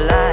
life.